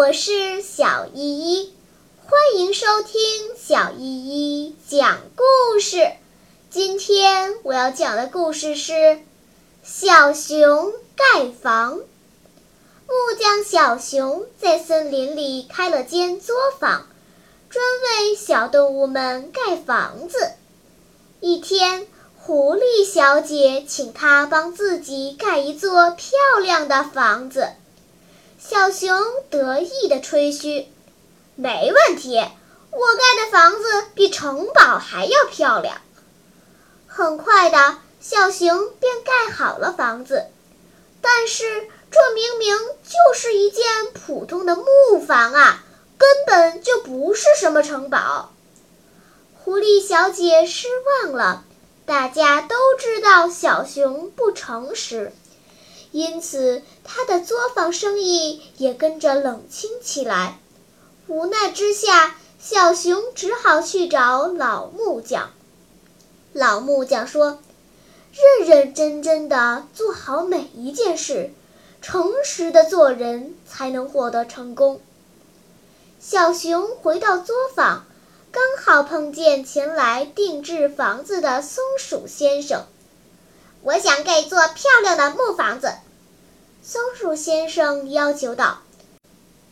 我是小依依，欢迎收听小依依讲故事。今天我要讲的故事是《小熊盖房》。木匠小熊在森林里开了间作坊，专为小动物们盖房子。一天，狐狸小姐请他帮自己盖一座漂亮的房子。小熊得意地吹嘘：“没问题，我盖的房子比城堡还要漂亮。”很快的，小熊便盖好了房子，但是这明明就是一间普通的木房啊，根本就不是什么城堡。狐狸小姐失望了，大家都知道小熊不诚实。因此，他的作坊生意也跟着冷清起来。无奈之下，小熊只好去找老木匠。老木匠说：“认认真真的做好每一件事，诚实的做人，才能获得成功。”小熊回到作坊，刚好碰见前来定制房子的松鼠先生。我想盖一座漂亮的木房子，松鼠先生要求道。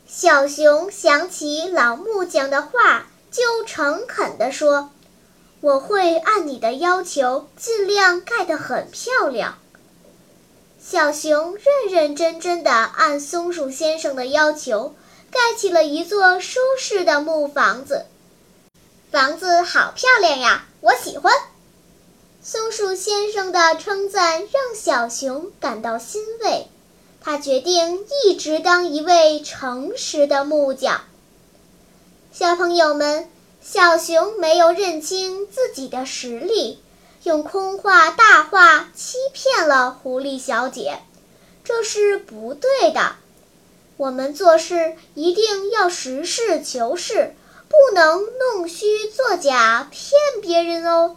小熊想起老木匠的话，就诚恳地说：“我会按你的要求，尽量盖得很漂亮。”小熊认认真真地按松鼠先生的要求，盖起了一座舒适的木房子。房子好漂亮呀，我喜欢。松鼠先生的称赞让小熊感到欣慰，他决定一直当一位诚实的木匠。小朋友们，小熊没有认清自己的实力，用空话大话欺骗了狐狸小姐，这是不对的。我们做事一定要实事求是，不能弄虚作假骗别人哦。